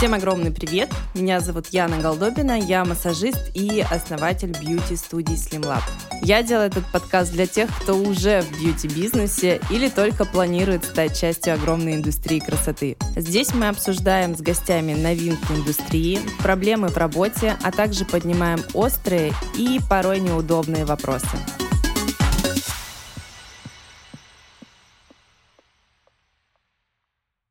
Всем огромный привет! Меня зовут Яна Голдобина, я массажист и основатель бьюти-студии Slim Lab. Я делаю этот подкаст для тех, кто уже в бьюти-бизнесе или только планирует стать частью огромной индустрии красоты. Здесь мы обсуждаем с гостями новинки индустрии, проблемы в работе, а также поднимаем острые и порой неудобные вопросы.